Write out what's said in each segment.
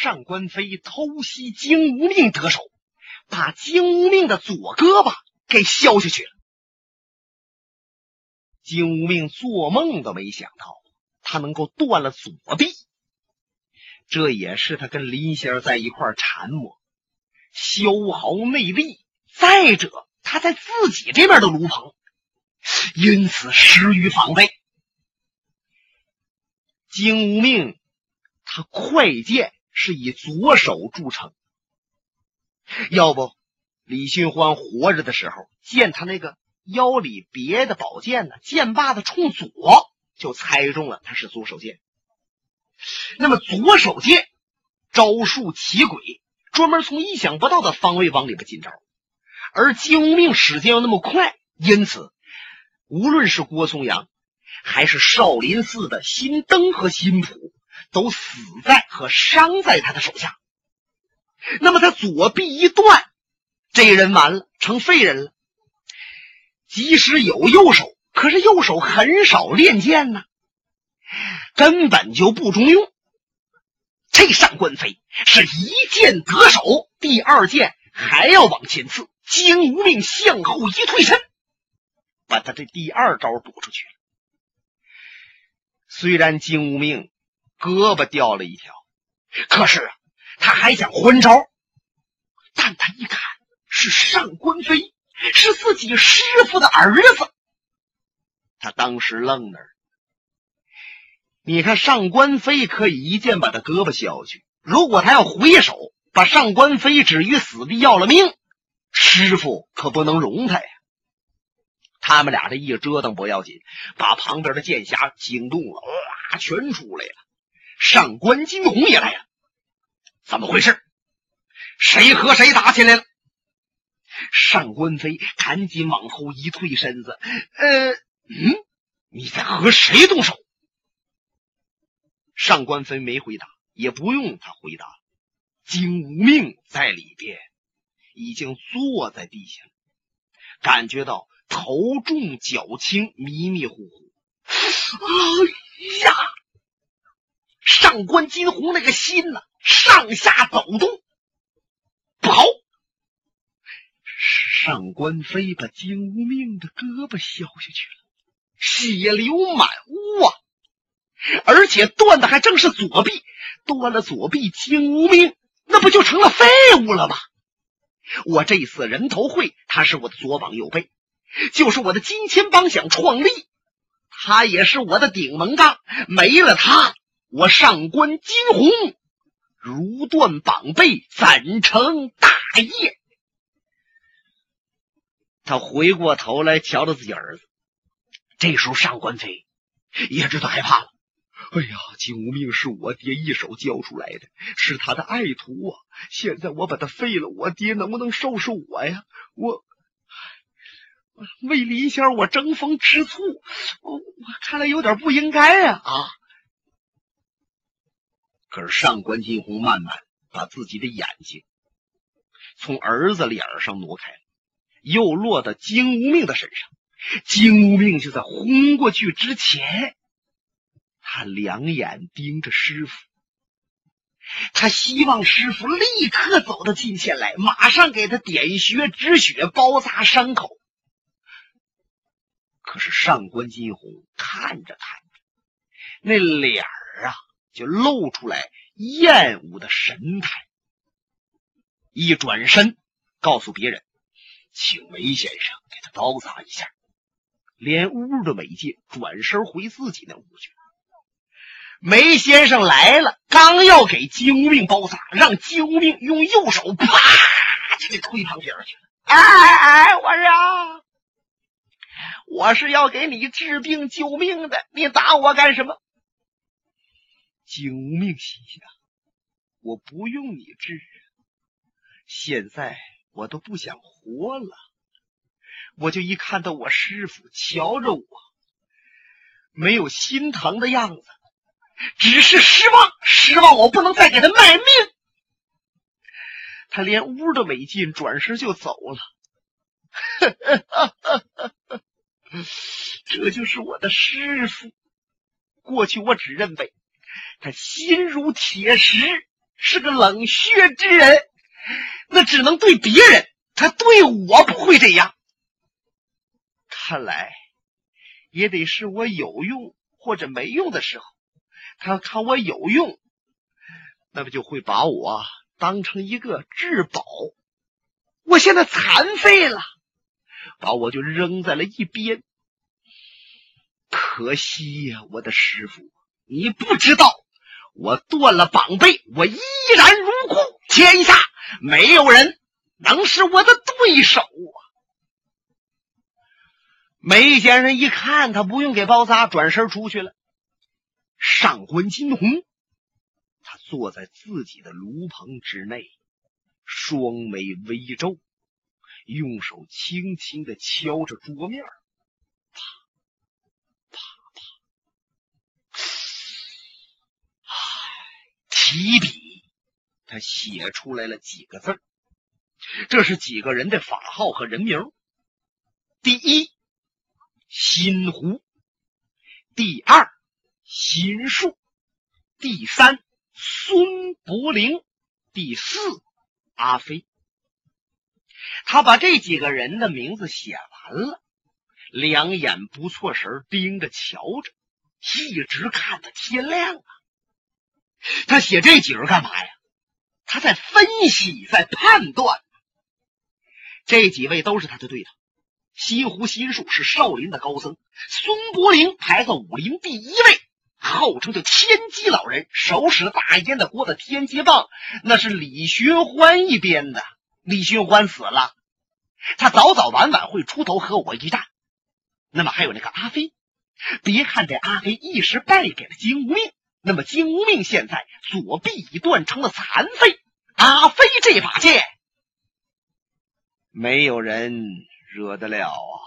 上官飞偷袭金无命得手，把金无命的左胳膊给削下去了。金无命做梦都没想到，他能够断了左臂。这也是他跟林仙在一块缠磨，消耗内力。再者，他在自己这边的炉棚，因此失于防备。金无命，他快剑是以左手著称。要不，李寻欢活着的时候，见他那个腰里别的宝剑呢，剑把子冲左，就猜中了他是左手剑。那么左手剑招数奇诡，专门从意想不到的方位往里边进招，而金无命使剑又那么快，因此无论是郭松阳。还是少林寺的新登和新普都死在和伤在他的手下。那么他左臂一断，这人完了，成废人了。即使有右手，可是右手很少练剑呢，根本就不中用。这上官飞是一剑得手，第二剑还要往前刺，金无命向后一退身，把他这第二招躲出去了。虽然金无命胳膊掉了一条，可是啊他还想还招。但他一看是上官飞，是自己师傅的儿子，他当时愣那儿。你看上官飞可以一剑把他胳膊削去，如果他要回手把上官飞置于死地要了命，师傅可不能容他呀。他们俩这一折腾不要紧，把旁边的剑匣惊动了，哇，全出来了。上官金鸿也来了，怎么回事？谁和谁打起来了？上官飞赶紧往后一退身子，呃，嗯，你在和谁动手？上官飞没回答，也不用他回答，金无命在里边已经坐在地下，感觉到。头重脚轻，迷迷糊糊。哎呀！上官金鸿那个心呐，上下抖动。不好！是上官飞把金无命的胳膊削下去了，血流满屋啊！而且断的还正是左臂，断了左臂，金无命那不就成了废物了吗？我这次人头会，他是我的左膀右臂。就是我的金钱帮想创立，他也是我的顶门杠。没了他，我上官金鸿如断膀背，怎成大业？他回过头来瞧着自己儿子，这时候上官飞也知道害怕了。哎呀，金无命是我爹一手教出来的，是他的爱徒啊！现在我把他废了，我爹能不能收拾我呀？我。为林仙我争风吃醋，我我看来有点不应该呀啊！可是上官金鸿慢慢把自己的眼睛从儿子脸上挪开了，又落到金无命的身上。金无命就在轰过去之前，他两眼盯着师傅，他希望师傅立刻走到近前来，马上给他点穴止血，包扎伤口。可是上官金鸿看着看着，那脸儿啊就露出来厌恶的神态，一转身告诉别人：“请梅先生给他包扎一下。”连屋都没进，转身回自己那屋去。梅先生来了，刚要给金无命包扎，让金无命用右手啪就给推旁边去了。哎哎哎！我说。我是要给你治病救命的，你打我干什么？金无命心想：我不用你治，现在我都不想活了。我就一看到我师傅瞧着我，没有心疼的样子，只是失望，失望我不能再给他卖命。他连屋都没进，转身就走了。这就是我的师傅。过去我只认为他心如铁石，是个冷血之人，那只能对别人，他对我不会这样。看来也得是我有用或者没用的时候，他看我有用，那么就会把我当成一个至宝。我现在残废了，把我就扔在了一边。可惜呀，我的师傅，你不知道，我断了膀背，我依然如故，天下没有人能是我的对手啊！梅先生一看他不用给包扎，转身出去了。上官金鸿，他坐在自己的炉棚之内，双眉微皱，用手轻轻的敲着桌面。提笔，他写出来了几个字这是几个人的法号和人名。第一，新湖；第二，新树；第三，孙伯龄；第四，阿飞。他把这几个人的名字写完了，两眼不错神盯着瞧着，一直看到天亮啊。他写这几人干嘛呀？他在分析，在判断。这几位都是他的对头。西湖心术是少林的高僧，孙伯龄排在武林第一位，号称叫天机老人，手使大烟的锅的天机棒，那是李寻欢一边的。李寻欢死了，他早早晚晚会出头和我一战。那么还有那个阿飞，别看这阿飞一时败给了金无命。那么金无命现在左臂已断成了残废，阿飞这把剑，没有人惹得了啊！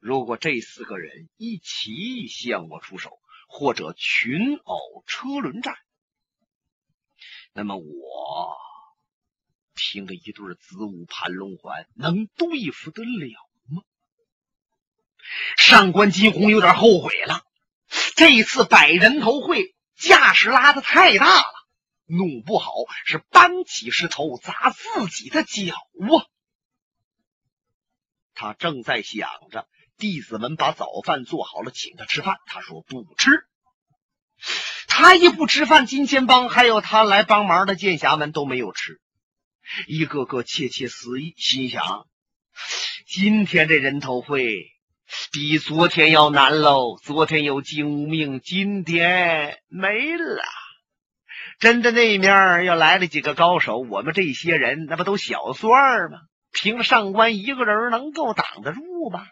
如果这四个人一起向我出手，或者群殴车轮战，那么我凭着一对子午盘龙环能对付得了吗？上官金鸿有点后悔了。这一次摆人头会架势拉的太大了，弄不好是搬起石头砸自己的脚啊！他正在想着，弟子们把早饭做好了，请他吃饭。他说不吃。他一不吃饭，金钱帮还有他来帮忙的剑侠们都没有吃，一个个窃窃私语，心想：今天这人头会。比昨天要难喽！昨天有金无命，今天没了。真的那面要来了几个高手，我们这些人那不都小算吗？凭上官一个人能够挡得住吗？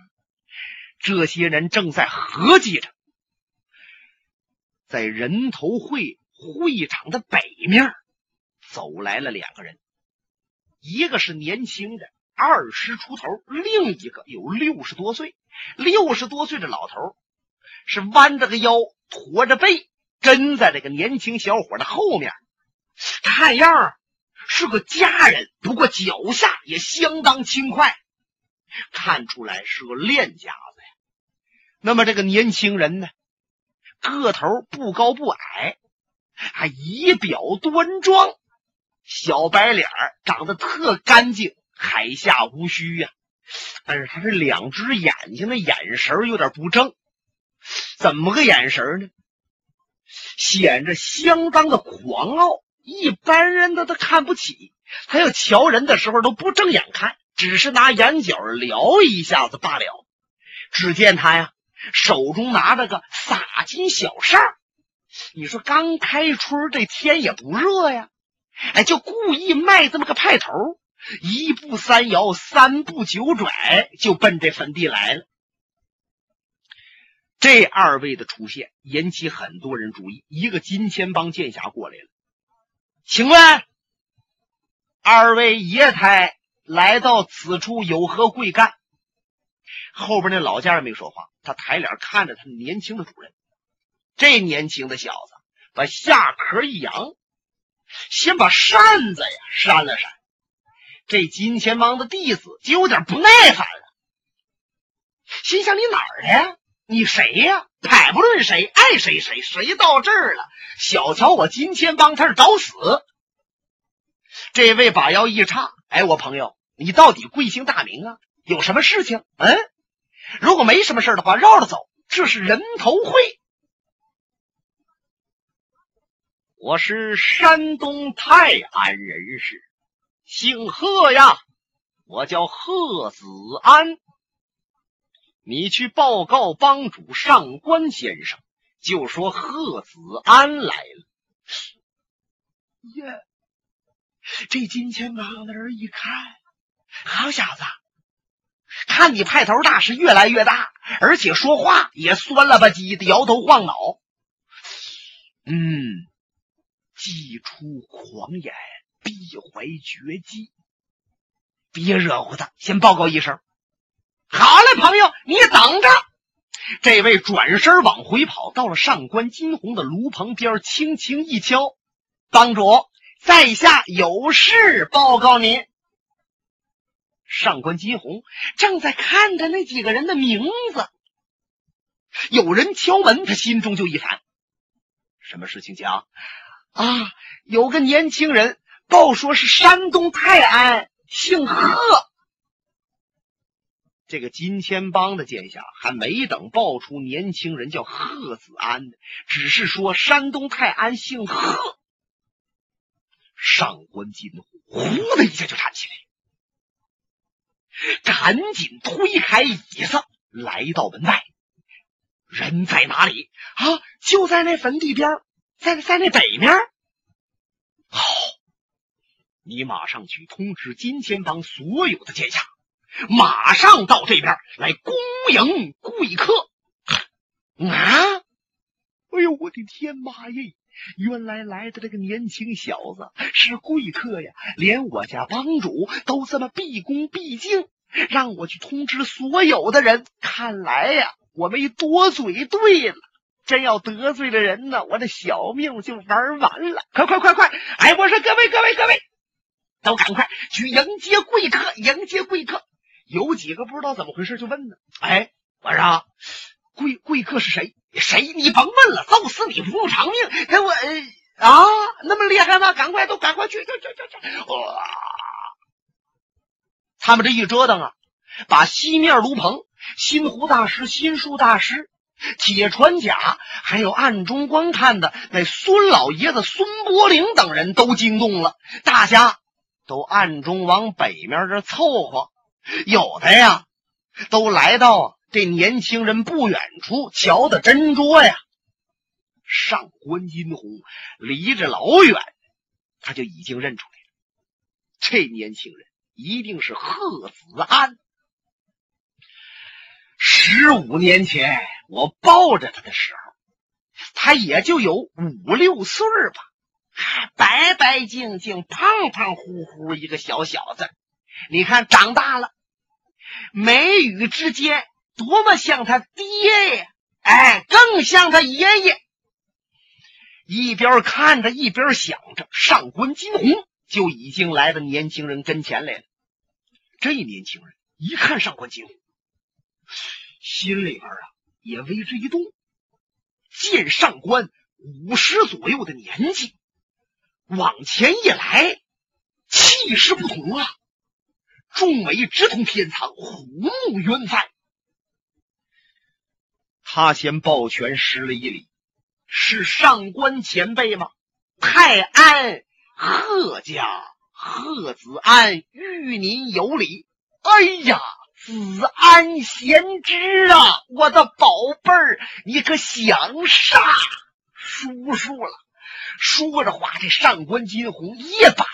这些人正在合计着，在人头会会场的北面走来了两个人，一个是年轻的。二十出头，另一个有六十多岁。六十多岁的老头是弯着个腰，驼着背，跟在这个年轻小伙的后面。看样是个家人，不过脚下也相当轻快，看出来是个练家子呀。那么这个年轻人呢，个头不高不矮，还仪表端庄，小白脸长得特干净。海下无须呀，但是他这两只眼睛的眼神有点不正，怎么个眼神呢？显着相当的狂傲，一般人他都看不起。他要瞧人的时候都不正眼看，只是拿眼角撩一下子罢了。只见他呀，手中拿着个洒金小扇你说刚开春这天也不热呀，哎，就故意卖这么个派头。一步三摇，三步九拽，就奔这坟地来了。这二位的出现引起很多人注意。一个金钱帮剑侠过来了，请问二位爷台来到此处有何贵干？后边那老家人没说话，他抬脸看着他年轻的主人。这年轻的小子把下壳一扬，先把扇子呀扇了扇。这金钱帮的弟子就有点不耐烦了，心想：“你哪儿的呀？你谁呀？拍不论谁，爱谁谁，谁到这儿了？小瞧我金钱帮，他是找死。这位把腰一叉，哎，我朋友，你到底贵姓大名啊？有什么事情？嗯，如果没什么事的话，绕着走。这是人头会。我是山东泰安人士，姓贺呀，我叫贺子安。你去报告帮主上官先生，就说贺子安来了。耶，这金钱帮的人一看，好小子，看你派头大是越来越大，而且说话也酸了吧唧的，摇头晃脑。嗯，既出狂言，必怀绝技。别惹乎他，先报告一声。好嘞，朋友，你等着。这位转身往回跑，到了上官金鸿的炉旁边，轻轻一敲：“帮主，在下有事报告您。”上官金鸿正在看着那几个人的名字。有人敲门，他心中就一烦：“什么事情讲？啊，有个年轻人报说是山东泰安，姓贺。”这个金钱帮的剑下还没等报出年轻人叫贺子安，只是说山东泰安姓贺。上官金虎呼的一下就站起来，赶紧推开椅子，来到门外。人在哪里？啊，就在那坟地边，在在那北面。好，你马上去通知金钱帮所有的剑下。马上到这边来恭迎贵客啊！哎呦，我的天妈耶！原来来的这个年轻小子是贵客呀！连我家帮主都这么毕恭毕敬，让我去通知所有的人。看来呀，我没多嘴对了。真要得罪了人呢，我这小命就玩完了。快快快快！哎，我说各位各位各位，都赶快去迎接贵客，迎接贵客。有几个不知道怎么回事，就问呢。哎，我说贵贵客是谁？谁？你甭问了，揍死你不用偿命！给我啊，那么厉害吗？赶快都赶快去去去去去！哇！他们这一折腾啊，把西面卢鹏、新湖大师、新树大师、铁船甲，还有暗中观看的那孙老爷子孙伯龄等人都惊动了，大家都暗中往北面这凑合。有的呀，都来到这年轻人不远处瞧的真多呀。上官金鸿离着老远，他就已经认出来了，这年轻人一定是贺子安。十五年前我抱着他的时候，他也就有五六岁吧，白白净净、胖胖乎乎一个小小子。你看，长大了，眉宇之间多么像他爹呀！哎，更像他爷爷。一边看着，一边想着，上官金鸿就已经来到年轻人跟前来了。这年轻人一看上官金鸿，心里边啊也为之一动。见上官五十左右的年纪，往前一来，气势不同啊。众眉直通天苍，虎目圆翻。他先抱拳施了一礼：“是上官前辈吗？泰安贺家贺子安与您有礼。”哎呀，子安贤侄啊，我的宝贝儿，你可想杀叔叔了？说着话，这上官金鸿一把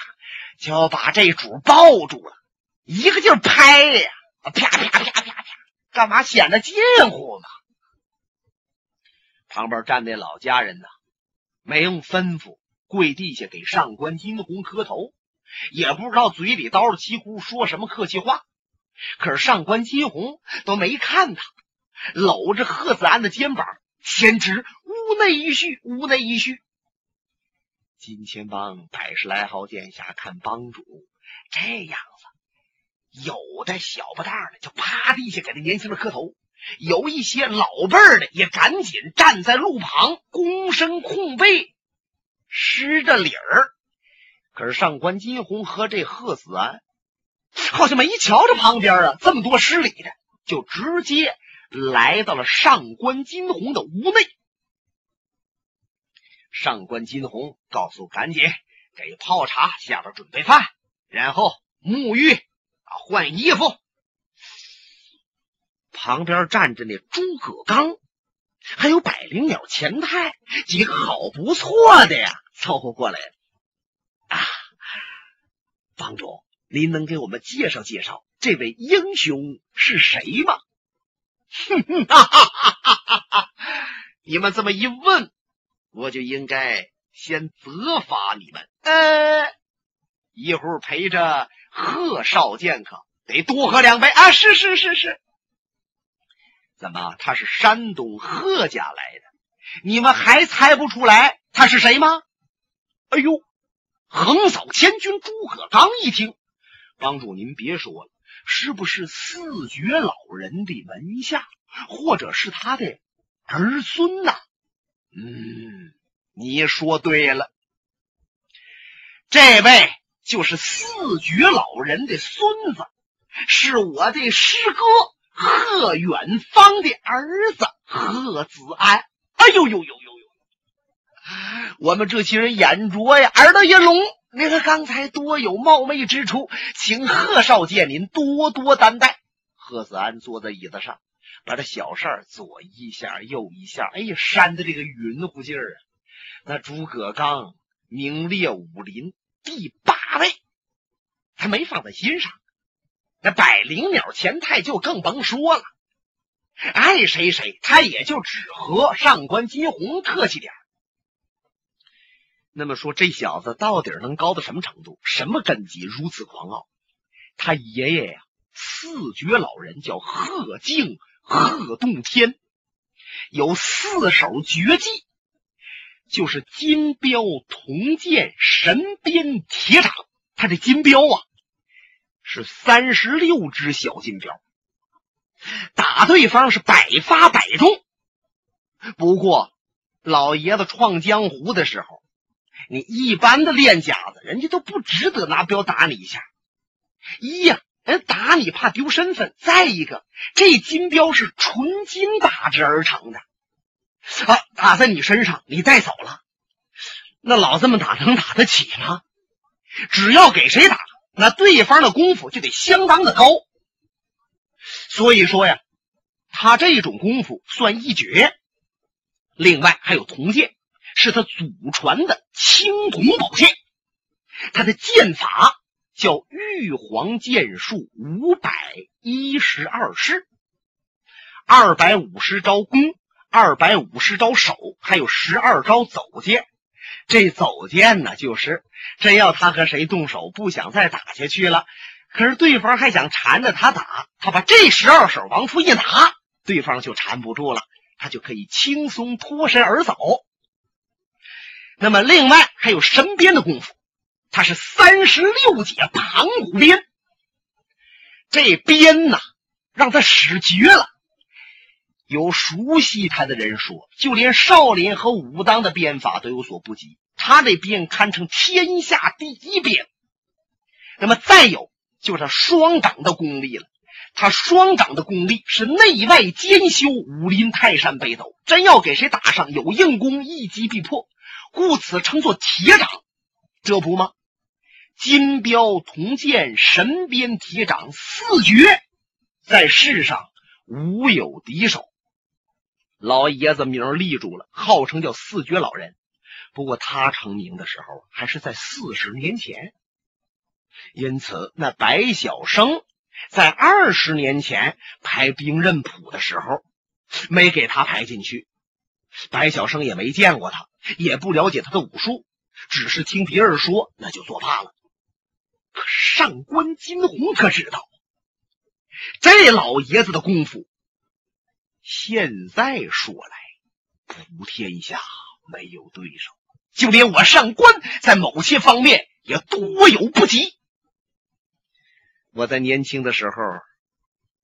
就要把这主抱住了。一个劲儿拍呀，啪啪啪啪啪，干嘛显得近乎嘛？旁边站那老家人呢，没用吩咐，跪地下给上官金鸿磕头，也不知道嘴里叨着几乎说什么客气话。可是上官金鸿都没看他，搂着贺子安的肩膀，先知屋内一叙，屋内一叙。金钱帮百十来号剑下看帮主这样子。有的小不大的就趴地下给那年轻人磕头，有一些老辈儿的也赶紧站在路旁，躬身空背，施着礼儿。可是上官金鸿和这贺子安好像没瞧着旁边啊，这么多施礼的，就直接来到了上官金鸿的屋内。上官金鸿告诉：“赶紧给泡茶，下边准备饭，然后沐浴啊，换衣服。”旁边站着那诸葛刚，还有百灵鸟钱太几个好不错的呀，凑合过来了。啊，帮主，您能给我们介绍介绍这位英雄是谁吗？哼哼哈哈哈哈哈！你们这么一问，我就应该先责罚你们。呃，一会儿陪着贺少剑客得多喝两杯啊！是是是是。怎么？他是山东贺家来的，你们还猜不出来他是谁吗？哎呦，横扫千军诸葛刚一听，帮主您别说了，是不是四绝老人的门下，或者是他的儿孙呐？嗯，你说对了，这位就是四绝老人的孙子，是我的师哥。贺远方的儿子贺子安，哎呦呦呦呦呦！我们这些人眼拙呀，耳朵也聋。那个刚才多有冒昧之处，请贺少剑您多多担待。贺子安坐在椅子上，把这小扇左一下右一下，哎呀，扇的这个匀乎劲儿啊！那诸葛刚名列武林第八位，他没放在心上。那百灵鸟钱太就更甭说了，爱谁谁，他也就只和上官金鸿客气点那么说，这小子到底能高到什么程度？什么根基如此狂傲？他爷爷呀，四绝老人叫贺敬贺洞天，有四手绝技，就是金镖铜剑神鞭铁掌。他这金镖啊。是三十六只小金镖，打对方是百发百中。不过，老爷子创江湖的时候，你一般的练家子，人家都不值得拿镖打你一下。一呀，人打你怕丢身份；再一个，这金镖是纯金打制而成的，啊，打在你身上，你带走了，那老这么打能打得起吗？只要给谁打。那对方的功夫就得相当的高，所以说呀，他这种功夫算一绝。另外还有铜剑，是他祖传的青铜宝剑，他的剑法叫玉皇剑术五百一十二式，二百五十招攻，二百五十招守，还有十二招走剑。这走剑呢，就是真要他和谁动手，不想再打下去了，可是对方还想缠着他打，他把这十二手往出一拿，对方就缠不住了，他就可以轻松脱身而走。那么，另外还有身边的功夫，他是三十六节盘古鞭，这鞭呐，让他使绝了。有熟悉他的人说，就连少林和武当的鞭法都有所不及，他这鞭堪称天下第一鞭。那么再有就是双掌的功力了，他双掌的功力是内外兼修，武林泰山北斗，真要给谁打上，有硬功一击必破，故此称作铁掌。这不吗？金镖铜剑神鞭铁掌四绝，在世上无有敌手。老爷子名立住了，号称叫四绝老人。不过他成名的时候还是在四十年前，因此那白晓生在二十年前排兵刃谱的时候没给他排进去。白晓生也没见过他，也不了解他的武术，只是听别人说，那就作罢了。上官金鸿可知道，这老爷子的功夫。现在说来，普天下没有对手，就连我上官在某些方面也多有不及。我在年轻的时候，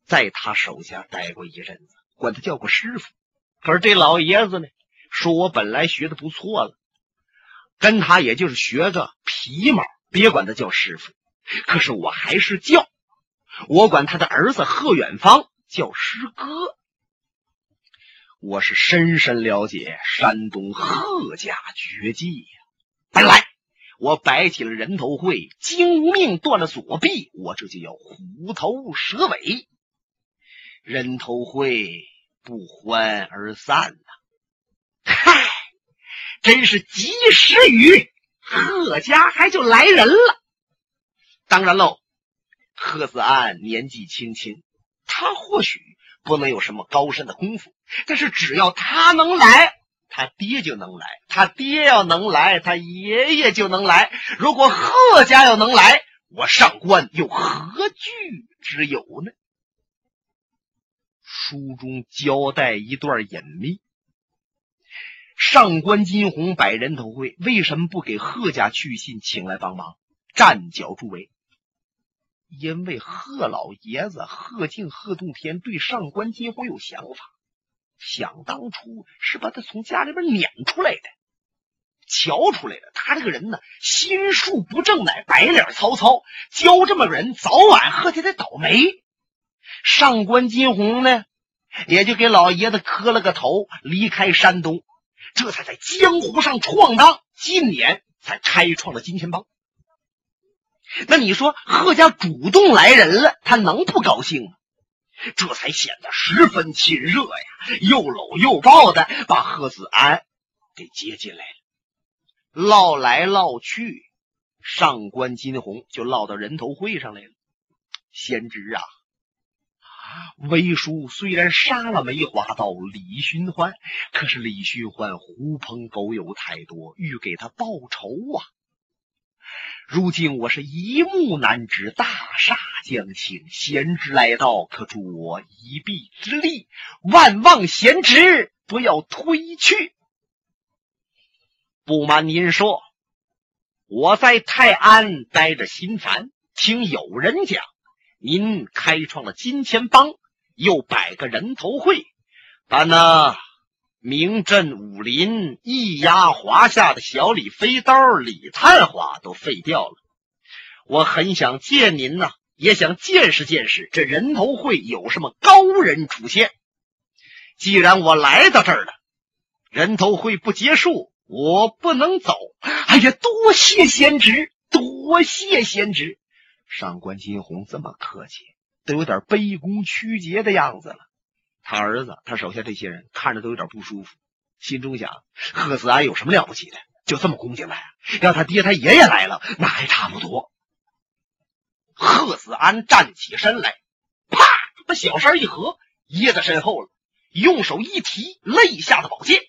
在他手下待过一阵子，管他叫个师傅。可是这老爷子呢，说我本来学的不错了，跟他也就是学个皮毛，别管他叫师傅。可是我还是叫，我管他的儿子贺远方叫师哥。我是深深了解山东贺家绝技呀。本来我摆起了人头会，精无命断了左臂，我这就要虎头蛇尾。人头会。不欢而散呐！嗨，真是及时雨，贺家还就来人了。当然喽，贺子安年纪轻轻，他或许不能有什么高深的功夫，但是只要他能来，他爹就能来；他爹要能来，他爷爷就能来。如果贺家要能来，我上官又何惧之有呢？书中交代一段隐秘：上官金鸿摆人头会，为什么不给贺家去信，请来帮忙站脚助威？因为贺老爷子贺敬、贺洞天对上官金鸿有想法，想当初是把他从家里边撵出来的，瞧出来了，他这个人呢，心术不正，乃白脸曹操，教这么个人，早晚贺家得倒霉。上官金鸿呢，也就给老爷子磕了个头，离开山东，这才在江湖上闯荡。今年才开创了金钱帮。那你说贺家主动来人了，他能不高兴吗？这才显得十分亲热呀，又搂又抱的把贺子安给接进来了。唠来唠去，上官金鸿就唠到人头会上来了。先知啊！魏叔虽然杀了梅花道李寻欢，可是李寻欢狐朋狗友太多，欲给他报仇啊！如今我是一目难知，大厦将倾，贤侄来到，可助我一臂之力，万望贤侄不要推去。不瞒您说，我在泰安待着心烦，听有人讲。您开创了金钱帮，又摆个人头会，把那名震武林、一压华夏的小李飞刀李探花都废掉了。我很想见您呐，也想见识见识这人头会有什么高人出现。既然我来到这儿了，人头会不结束，我不能走。哎呀，多谢贤侄，多谢贤侄。上官金鸿这么客气，都有点卑躬屈节的样子了。他儿子，他手下这些人看着都有点不舒服，心中想：贺子安有什么了不起的？就这么攻进来？要他爹他爷爷来了，那还差不多。贺子安站起身来，啪，把小衫一合，掖在身后了，用手一提肋下的宝剑，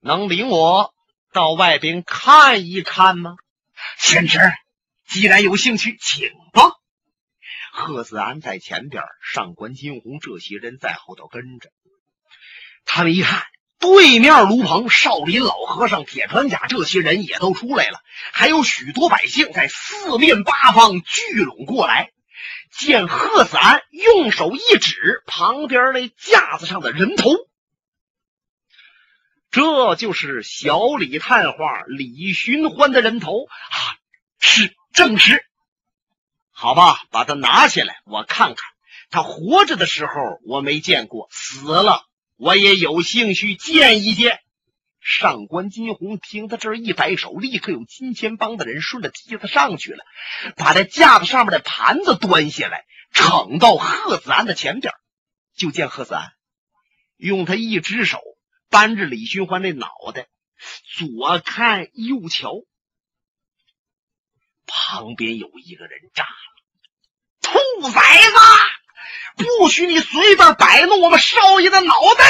能领我到外边看一看吗？贤侄。既然有兴趣，请。贺子安在前边，上官金鸿这些人在后头跟着。他们一看，对面卢棚少林老和尚、铁船甲这些人也都出来了，还有许多百姓在四面八方聚拢过来。见贺子安用手一指旁边那架子上的人头，这就是小李探花李寻欢的人头啊！是。正是，好吧，把他拿下来，我看看。他活着的时候我没见过，死了我也有兴趣见一见。上官金鸿听他这一摆手，立刻有金钱帮的人顺着梯子上去了，把这架子上面的盘子端下来，呈到贺子安的前边。就见贺子安用他一只手扳着李寻欢那脑袋，左看右瞧。旁边有一个人炸了，兔崽子，不许你随便摆弄我们少爷的脑袋！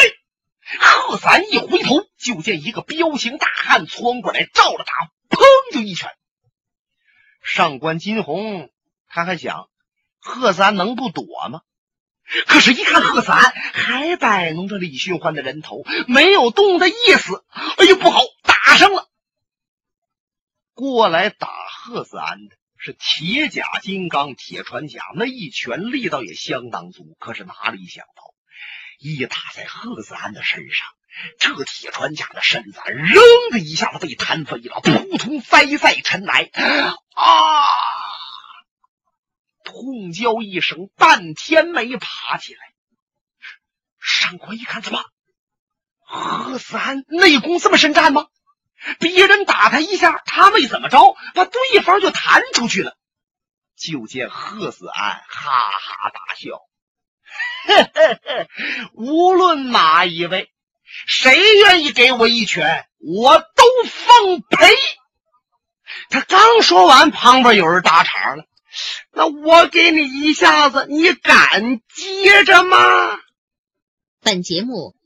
贺三一回头，就见一个彪形大汉窜过来，照着打，砰就一拳。上官金鸿他还想，贺三能不躲吗？可是，一看贺三还摆弄着李寻欢的人头，没有动的意思。哎呦，不好，打上了！过来打贺子安的是铁甲金刚铁船甲，那一拳力道也相当足。可是哪里想到，一打在贺子安的身上，这铁船甲的身子扔的一下子被弹飞了，扑通栽在尘埃。啊！痛叫一声，半天没爬起来。上官一看，怎么？贺子安内功这么深战吗？别人打他一下，他没怎么着，把对方就弹出去了。就见贺子安哈哈大笑，无论哪一位，谁愿意给我一拳，我都奉陪。他刚说完，旁边有人搭茬了：“那我给你一下子，你敢接着吗？”本节目